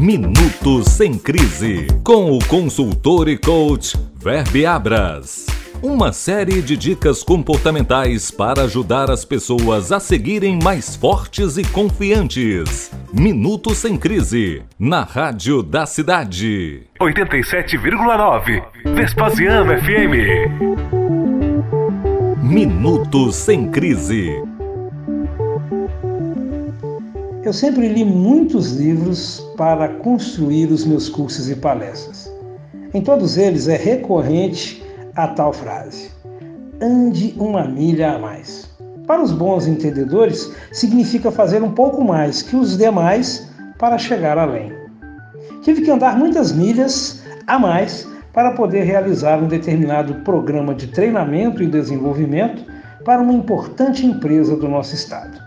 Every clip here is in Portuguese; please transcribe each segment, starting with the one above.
Minutos sem crise com o consultor e coach Verbe Abras. Uma série de dicas comportamentais para ajudar as pessoas a seguirem mais fortes e confiantes. Minutos sem crise na Rádio da Cidade. 87,9 Vespasiano FM. Minutos sem crise. Eu sempre li muitos livros para construir os meus cursos e palestras. Em todos eles é recorrente a tal frase: ande uma milha a mais. Para os bons entendedores, significa fazer um pouco mais que os demais para chegar além. Tive que andar muitas milhas a mais para poder realizar um determinado programa de treinamento e desenvolvimento para uma importante empresa do nosso estado.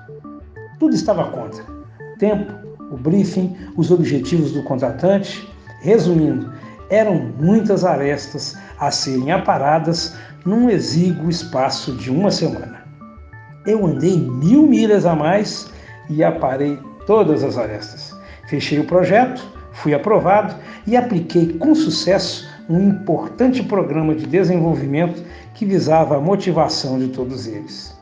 Tudo estava contra. Tempo, o briefing, os objetivos do contratante. Resumindo, eram muitas arestas a serem aparadas num exíguo espaço de uma semana. Eu andei mil milhas a mais e aparei todas as arestas. Fechei o projeto, fui aprovado e apliquei com sucesso um importante programa de desenvolvimento que visava a motivação de todos eles.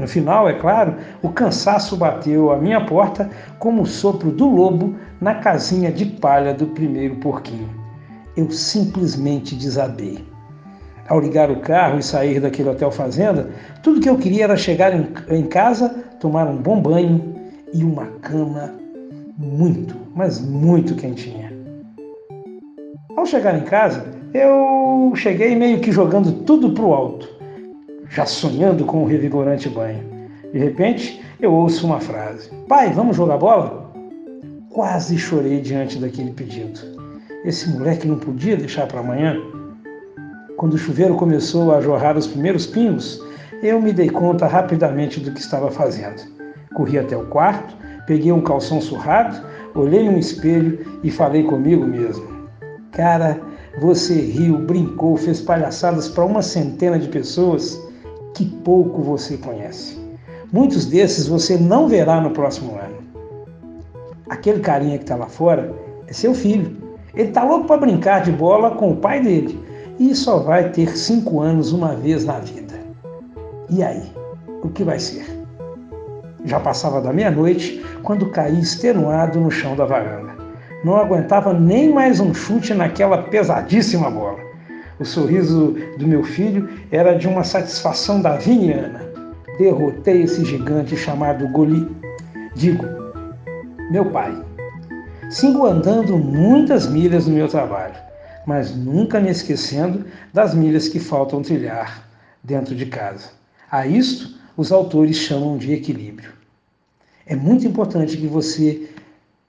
No final, é claro, o cansaço bateu à minha porta como o sopro do lobo na casinha de palha do primeiro porquinho. Eu simplesmente desabei. Ao ligar o carro e sair daquele hotel fazenda, tudo que eu queria era chegar em casa, tomar um bom banho e uma cama muito, mas muito quentinha. Ao chegar em casa, eu cheguei meio que jogando tudo para o alto, já sonhando com um revigorante banho. De repente, eu ouço uma frase: Pai, vamos jogar bola? Quase chorei diante daquele pedido. Esse moleque não podia deixar para amanhã? Quando o chuveiro começou a jorrar os primeiros pingos, eu me dei conta rapidamente do que estava fazendo. Corri até o quarto, peguei um calção surrado, olhei no espelho e falei comigo mesmo: Cara, você riu, brincou, fez palhaçadas para uma centena de pessoas que pouco você conhece. Muitos desses você não verá no próximo ano. Aquele carinha que está lá fora é seu filho. Ele está louco para brincar de bola com o pai dele e só vai ter cinco anos uma vez na vida. E aí? O que vai ser? Já passava da meia-noite quando caí extenuado no chão da varanda. Não aguentava nem mais um chute naquela pesadíssima bola. O sorriso do meu filho era de uma satisfação daviniana. Derrotei esse gigante chamado Goli. Digo, meu pai. Sigo andando muitas milhas no meu trabalho, mas nunca me esquecendo das milhas que faltam trilhar dentro de casa. A isto os autores chamam de equilíbrio. É muito importante que você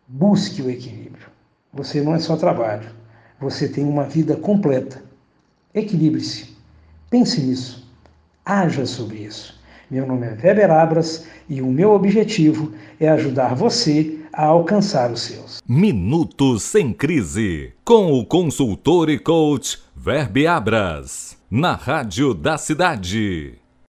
busque o equilíbrio. Você não é só trabalho, você tem uma vida completa. Equilibre-se. Pense nisso. Haja sobre isso. Meu nome é Weber Abras e o meu objetivo é ajudar você a alcançar os seus. Minutos sem crise com o consultor e coach Verbe Abras na Rádio da Cidade.